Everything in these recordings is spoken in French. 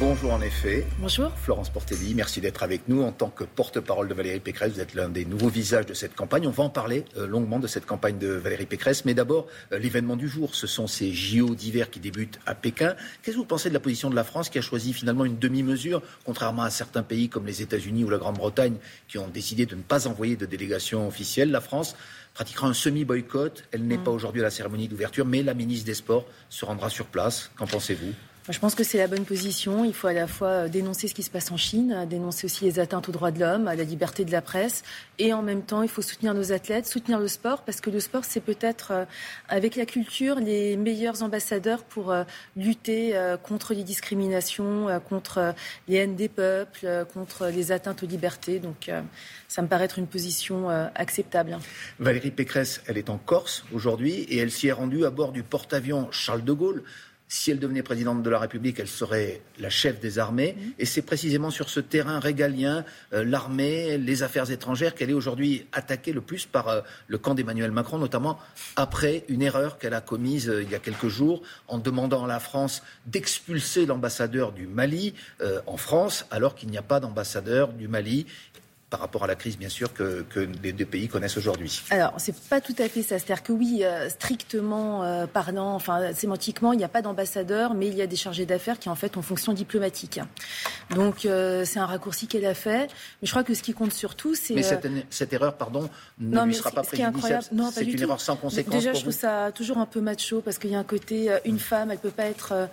Bonjour en effet. Bonjour. Florence Portelli, merci d'être avec nous. En tant que porte-parole de Valérie Pécresse, vous êtes l'un des nouveaux visages de cette campagne. On va en parler euh, longuement de cette campagne de Valérie Pécresse. Mais d'abord, euh, l'événement du jour, ce sont ces JO d'hiver qui débutent à Pékin. Qu'est-ce que vous pensez de la position de la France qui a choisi finalement une demi-mesure, contrairement à certains pays comme les États-Unis ou la Grande-Bretagne qui ont décidé de ne pas envoyer de délégation officielle? La France pratiquera un semi-boycott. Elle n'est mm. pas aujourd'hui à la cérémonie d'ouverture, mais la ministre des Sports se rendra sur place. Qu'en pensez-vous? Je pense que c'est la bonne position. Il faut à la fois euh, dénoncer ce qui se passe en Chine, dénoncer aussi les atteintes aux droits de l'homme, à la liberté de la presse, et en même temps, il faut soutenir nos athlètes, soutenir le sport, parce que le sport, c'est peut-être, euh, avec la culture, les meilleurs ambassadeurs pour euh, lutter contre les discriminations, contre les haines des peuples, contre les atteintes aux libertés. Donc, ça me paraît être une position acceptable. Valérie Pécresse, elle est en Corse aujourd'hui, et elle s'y est rendue à bord du porte-avions Charles de Gaulle. Si elle devenait présidente de la République, elle serait la chef des armées. Mhm. Et c'est précisément sur ce terrain régalien, euh, l'armée, les affaires étrangères, qu'elle est aujourd'hui attaquée le plus par euh, le camp d'Emmanuel Macron, notamment après une erreur qu'elle a commise euh, il y a quelques jours en demandant à la France d'expulser l'ambassadeur du Mali en France, alors qu'il n'y a pas d'ambassadeur du Mali par rapport à la crise, bien sûr, que, les deux pays connaissent aujourd'hui. Alors, c'est pas tout à fait ça. C'est-à-dire que oui, euh, strictement euh, parlant, enfin, sémantiquement, il n'y a pas d'ambassadeur, mais il y a des chargés d'affaires qui, en fait, ont fonction diplomatique. Donc, euh, c'est un raccourci qu'elle a fait. Mais je crois que ce qui compte surtout, c'est. Mais cette, erreur, pardon, ne lui sera pas préjudiciable. C'est une erreur sans conséquence. Déjà, je trouve ça toujours un peu macho parce qu'il y a un côté, une femme, elle peut pas être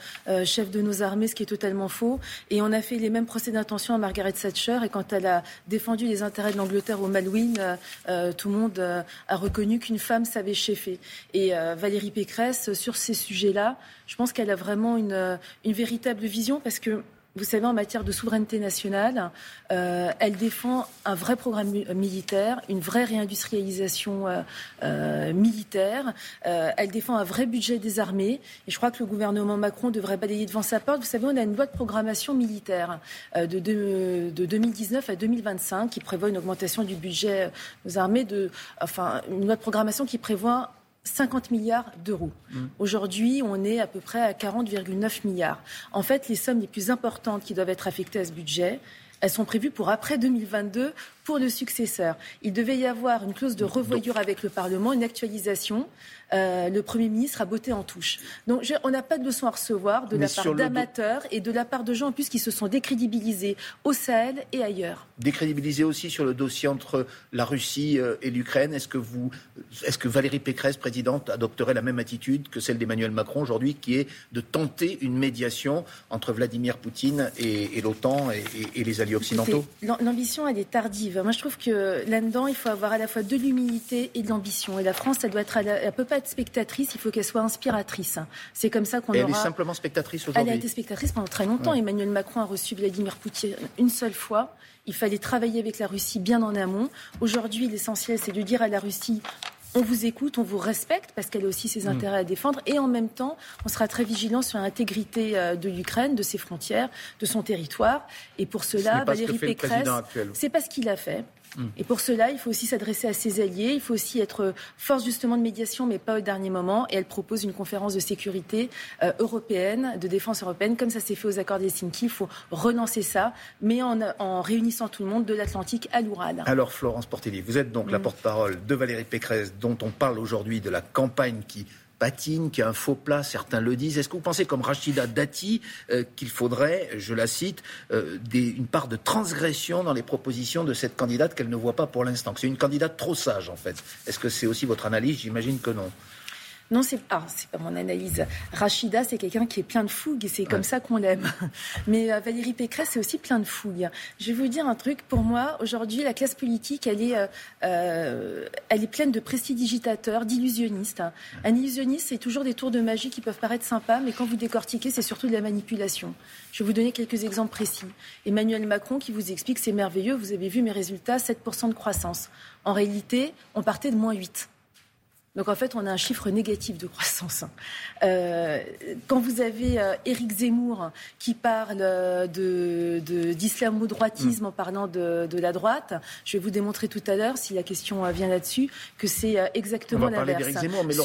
chef de nos armées, ce qui est totalement faux. Et on a fait les mêmes procès d'intention à Margaret Thatcher. Et quand elle a défendu les intérêts de l'Angleterre au Malouine, euh, euh, tout le monde euh, a reconnu qu'une femme savait cheffer. Et Valérie Pécresse, sur ces sujets-là, je pense qu'elle a vraiment une, une véritable vision parce que vous savez, en matière de souveraineté nationale, euh, elle défend un vrai programme militaire, une vraie réindustrialisation euh, euh, militaire. elle défend un vrai budget des armées. Et je crois que le gouvernement Macron devrait balayer devant sa porte. Vous savez, on a une loi de programmation militaire de, de, de 2019 à 2025 qui prévoit une augmentation du budget des armées, enfin, une loi de programmation qui prévoit 50 milliards d'euros. Mmh. Aujourd'hui, on est à peu près à 40,9 milliards. En fait, les sommes les plus importantes qui doivent être affectées à ce budget, elles sont prévues pour après 2022 pour le successeur. Il devait y avoir une clause de revoyure avec le Parlement, une actualisation. Euh, le Premier ministre a botté en touche. Donc on n'a pas de leçon à recevoir de la part d'amateurs et de la part de gens en plus qui se sont décrédibilisés au Sahel et ailleurs. Décrédibilisés aussi sur le dossier entre la Russie euh, et l'Ukraine. Est-ce que, vous, est-ce que Valérie Pécresse, présidente, adopterait la même attitude que celle d'Emmanuel Macron aujourd'hui, qui est de tenter une médiation entre Vladimir Poutine et, l'OTAN et, et, les alliés occidentaux? L'ambition, elle est tardive. Moi, je trouve que là-dedans, il faut avoir à la fois de l'humilité et de l'ambition. Et la France, elle doit être, elle peut pas être spectatrice, il faut qu'elle soit inspiratrice. C'est comme ça qu'on aura. Elle est simplement spectatrice aujourd'hui. Elle a été spectatrice pendant très longtemps. Emmanuel Macron a reçu Vladimir Poutine une seule fois. Il fallait travailler avec la Russie bien en amont. Aujourd'hui, l'essentiel, c'est de dire à la Russie on vous écoute, on vous respecte parce qu'elle a aussi ses mm. intérêts à défendre et en même temps, on sera très vigilant sur l'intégrité euh, de l'Ukraine, de ses frontières, de son territoire. Et pour cela, Valérie Pécresse, c'est pas ce qu'il a fait. Et pour cela, il faut aussi s'adresser à ses alliés, il faut aussi être force justement de médiation, mais pas au dernier moment. Et elle propose une conférence de sécurité euh, européenne, de défense européenne, comme ça s'est fait aux accords d'Helsinki. Il faut relancer ça, mais en, réunissant tout le monde de l'Atlantique à l'Oural. Alors Florence Portelli, vous êtes donc la mm. porte-parole de Valérie Pécresse, dont on parle aujourd'hui de la campagne qui patine, qui a un faux plat, certains le disent. Est-ce que vous pensez, comme Rachida Dati, euh, qu'il faudrait, je la cite, euh, une part de transgression dans les propositions de cette candidate qu'elle ne voit pas pour l'instant? C'est une candidate trop sage, en fait Est-ce que c'est aussi votre analyse? J'imagine que non. Non, c'est ah, pas mon analyse. Rachida, c'est quelqu'un qui est plein de fougue et c'est comme ça qu'on l'aime. Mais euh, Valérie Pécresse, c'est aussi plein de fougue. Je vais vous dire un truc. Pour moi, aujourd'hui, la classe politique, elle est, euh, euh, elle est pleine de prestidigitateurs, d'illusionnistes. Un illusionniste, c'est toujours des tours de magie qui peuvent paraître sympas, mais quand vous décortiquez, c'est surtout de la manipulation. Je vais vous donner quelques exemples précis. Emmanuel Macron qui vous explique c'est merveilleux, vous avez vu mes résultats, 7% de croissance. En réalité, on partait de moins 8. Donc en fait, on a un chiffre négatif de croissance. Euh, quand vous avez euh, Éric Zemmour qui parle euh, de, d'islamo-droitisme mm. en parlant de, la droite, je vais vous démontrer tout à l'heure, si la question vient là-dessus, que c'est exactement l'inverse.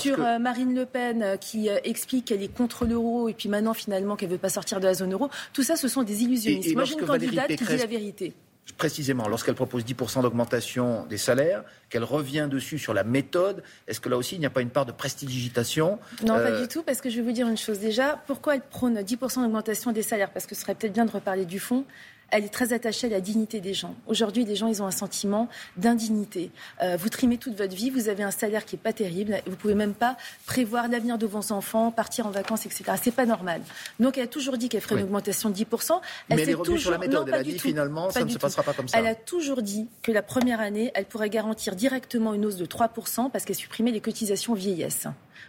Sur Marine Le Pen qui explique qu'elle est contre l'euro et puis maintenant finalement qu'elle ne veut pas sortir de la zone euro, tout ça, ce sont des illusionnistes. Moi, j'ai une candidate qui dit la vérité précisément, lorsqu'elle propose 10% d'augmentation des salaires, qu'elle revient dessus sur la méthode, est-ce que là aussi, il n'y a pas une part de prestidigitation Non, pas euh, du tout, parce que je vais vous dire une chose déjà. Pourquoi elle prône 10% d'augmentation des salaires? Parce que ce serait peut-être bien de reparler du fond elle est très attachée à la dignité des gens. Aujourd'hui, les gens, ils ont un sentiment d'indignité. Euh, vous trimez toute votre vie, vous avez un salaire qui est pas terrible, vous pouvez même pas prévoir l'avenir de vos enfants, partir en vacances, etc. C'est pas normal. Donc, elle a toujours dit qu'elle ferait une augmentation de 10%. Elle Mais elle est toujours... sur la méthode. elle a dit finalement, ça ne se passera pas comme ça. Elle a toujours dit que la première année, elle pourrait garantir directement une hausse de 3% parce qu'elle supprimait les cotisations vieillesse.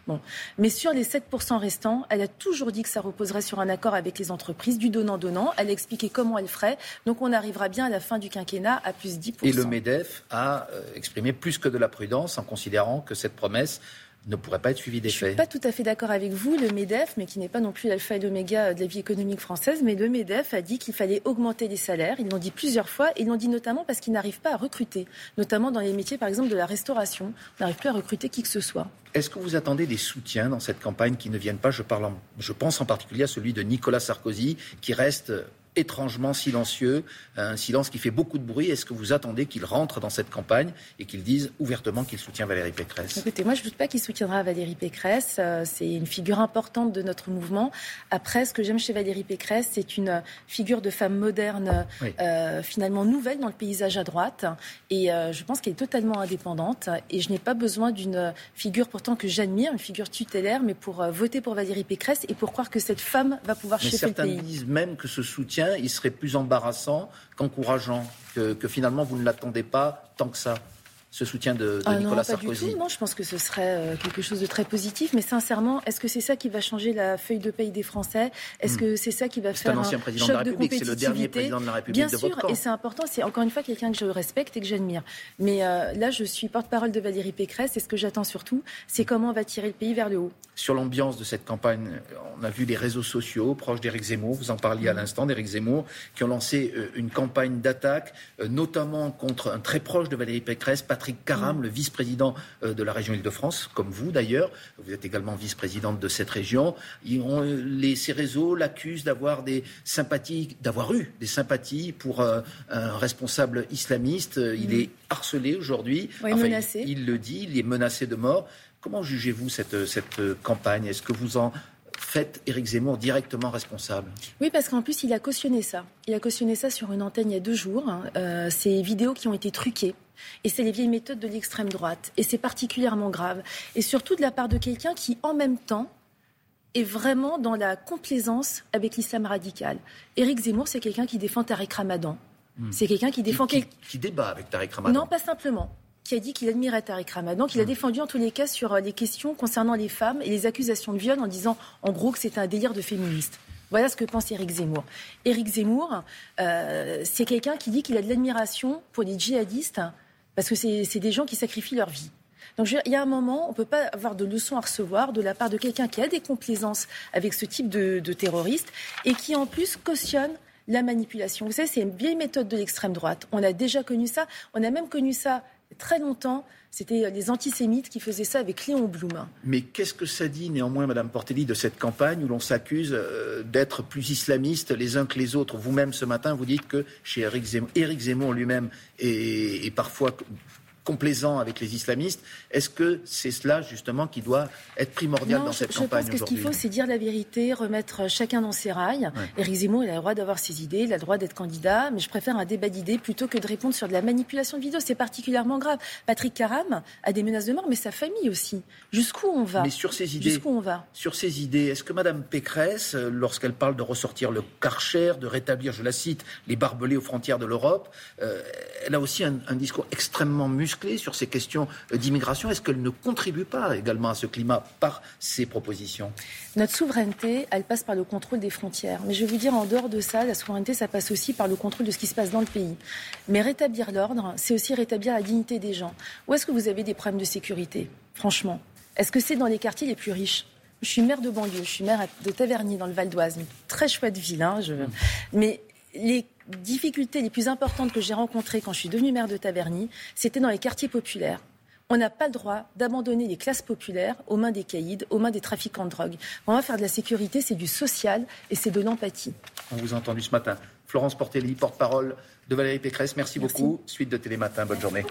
Bon. Mais sur les 7% restants, elle a toujours dit que ça reposerait sur un accord avec les entreprises, du donnant-donnant. Elle a expliqué comment elle ferait. Donc on arrivera bien à la fin du quinquennat à plus 10%. Et le MEDEF a euh, exprimé plus que de la prudence en considérant que cette promesse ne pourrait pas être suivi d'effet. Je ne suis pas tout à fait d'accord avec vous. Le MEDEF, mais qui n'est pas non plus l'alpha et l'oméga de la vie économique française, mais le MEDEF a dit qu'il fallait augmenter les salaires. Ils l'ont dit plusieurs fois. Ils l'ont dit notamment parce qu'ils n'arrivent pas à recruter, notamment dans les métiers, par exemple, de la restauration. On n'arrive plus à recruter qui que ce soit. Est-ce que vous attendez des soutiens dans cette campagne qui ne viennent pas je, parle je pense en particulier à celui de Nicolas Sarkozy, qui reste étrangement silencieux, un silence qui fait beaucoup de bruit. Est-ce que vous attendez qu'il rentre dans cette campagne et qu'il dise ouvertement qu'il soutient Valérie Pécresse? Écoutez, moi je ne doute pas qu'il soutiendra Valérie Pécresse. Euh, c'est une figure importante de notre mouvement. Après, ce que j'aime chez Valérie Pécresse, c'est une figure de femme moderne, euh, finalement nouvelle dans le paysage à droite. Et euh, je pense qu'elle est totalement indépendante. Et je n'ai pas besoin d'une figure pourtant que j'admire, une figure tutélaire, mais pour voter pour Valérie Pécresse et pour croire que cette femme va pouvoir mais le pays. Certains disent même que ce soutien il serait plus embarrassant qu'encourageant, que, finalement vous ne l'attendez pas tant que ça ce soutien de, ah Nicolas Sarkozy Non, je pense que ce serait euh, quelque chose de très positif. Mais sincèrement, est-ce que c'est ça qui va changer la feuille de paye des Français? Est-ce hmm. que c'est ça qui va faire un, ancien président choc de la République, C'est le dernier président de la République Bien sûr, et c'est important. C'est encore une fois quelqu'un que je respecte et que j'admire. Mais euh, là, je suis porte-parole de Valérie Pécresse et ce que j'attends surtout, c'est comment on va tirer le pays vers le haut. Sur l'ambiance de cette campagne, on a vu les réseaux sociaux proches d'Éric Zemmour, vous en parliez à hmm. l'instant d'Éric Zemmour, qui ont lancé euh, une campagne d'attaque, notamment contre un très proche de Valérie Pécresse, Patrick Caram, hmm. le vice-président euh, de la région Île-de-France, comme vous d'ailleurs. Vous êtes également vice-présidente de cette région. les, ces réseaux l'accusent d'avoir des sympathies, d'avoir eu des sympathies pour euh, un responsable islamiste. Il mm. est harcelé aujourd'hui. menacé. Il, le dit, il est menacé de mort. Comment jugez-vous cette, cette campagne? Est-ce que vous en faites Éric Zemmour directement responsable? Oui, parce qu'en plus, il a cautionné ça. Il a cautionné ça sur une antenne il y a deux jours. Hein. Euh, ces vidéos qui ont été truquées. Et c'est les vieilles méthodes de l'extrême droite. Et c'est particulièrement grave. Et surtout de la part de quelqu'un qui, en même temps, est vraiment dans la complaisance avec l'islam radical. Éric Zemmour, c'est quelqu'un qui défend Tariq Ramadan. Hmm. C'est quelqu'un qui défend... Qui, qui, débat avec Tariq Ramadan. Non, pas simplement qui a dit qu'il admirait Tariq Ramadan, qu'il a hmm. défendu en tous les cas sur euh, les questions concernant les femmes et les accusations de viol en disant en gros que c'était un délire de féministe. Voilà ce que pense Éric Zemmour. Éric Zemmour, euh, c'est quelqu'un qui dit qu'il a de l'admiration pour les djihadistes parce que c'est des gens qui sacrifient leur vie. Donc il y a un moment, on ne peut pas avoir de leçons à recevoir de la part de quelqu'un qui a des complaisances avec ce type de, de terroriste et qui en plus cautionne la manipulation. Vous savez, c'est une vieille méthode de l'extrême droite. On a déjà connu ça. On a même connu ça très longtemps. C'était les antisémites qui faisaient ça avec Léon Blum. Mais qu'est-ce que ça dit néanmoins, Madame Portelli, de cette campagne où l'on s'accuse euh, d'être plus islamistes les uns que les autres? Vous-même, ce matin, vous dites que chez Éric Zemmour, lui-même est, parfois complaisant avec les islamistes. Est-ce que c'est cela justement qui doit être primordial dans cette campagne aujourd'hui Je pense que ce qu'il faut, c'est dire la vérité, remettre chacun dans ses rails. Éric Zemmour, il a le droit d'avoir ses idées, il a le droit d'être candidat, mais je préfère un débat d'idées plutôt que de répondre sur de la manipulation de vidéos. C'est particulièrement grave. Patrick Caram a des menaces de mort, mais sa famille aussi. Jusqu'où on va Mais sur ces idées, jusqu'où on va Sur ces idées, est-ce que Madame Pécresse, euh, lorsqu'elle parle de ressortir le Karcher, de rétablir, je la cite, les barbelés aux frontières de l'Europe, euh, elle a aussi un, un discours extrêmement musclé sur ces questions d'immigration. Est-ce qu'elle ne contribue pas également à ce climat par ses propositions? Notre souveraineté, elle passe par le contrôle des frontières. Mais je vais vous dire, en dehors de ça, la souveraineté, ça passe aussi par le contrôle de ce qui se passe dans le pays. Mais rétablir l'ordre, c'est aussi rétablir la dignité des gens. Où est-ce que vous avez des problèmes de sécurité Franchement, Est-ce que c'est dans les quartiers les plus riches? Je suis maire de banlieue, je suis maire de Taverny dans le Val d'Oise, une très chouette ville. Hein. Mais les difficultés les plus importantes que j'ai rencontrées quand je suis devenue maire de Taverny, c'était dans les quartiers populaires. On n'a pas le droit d'abandonner les classes populaires aux mains des caïds, aux mains des trafiquants de drogue. On va faire de la sécurité, c'est du social et c'est de l'empathie. On vous a entendu ce matin. Florence Portelli, porte-parole de Valérie Pécresse, merci, merci, beaucoup. Suite de Télématin, bonne journée.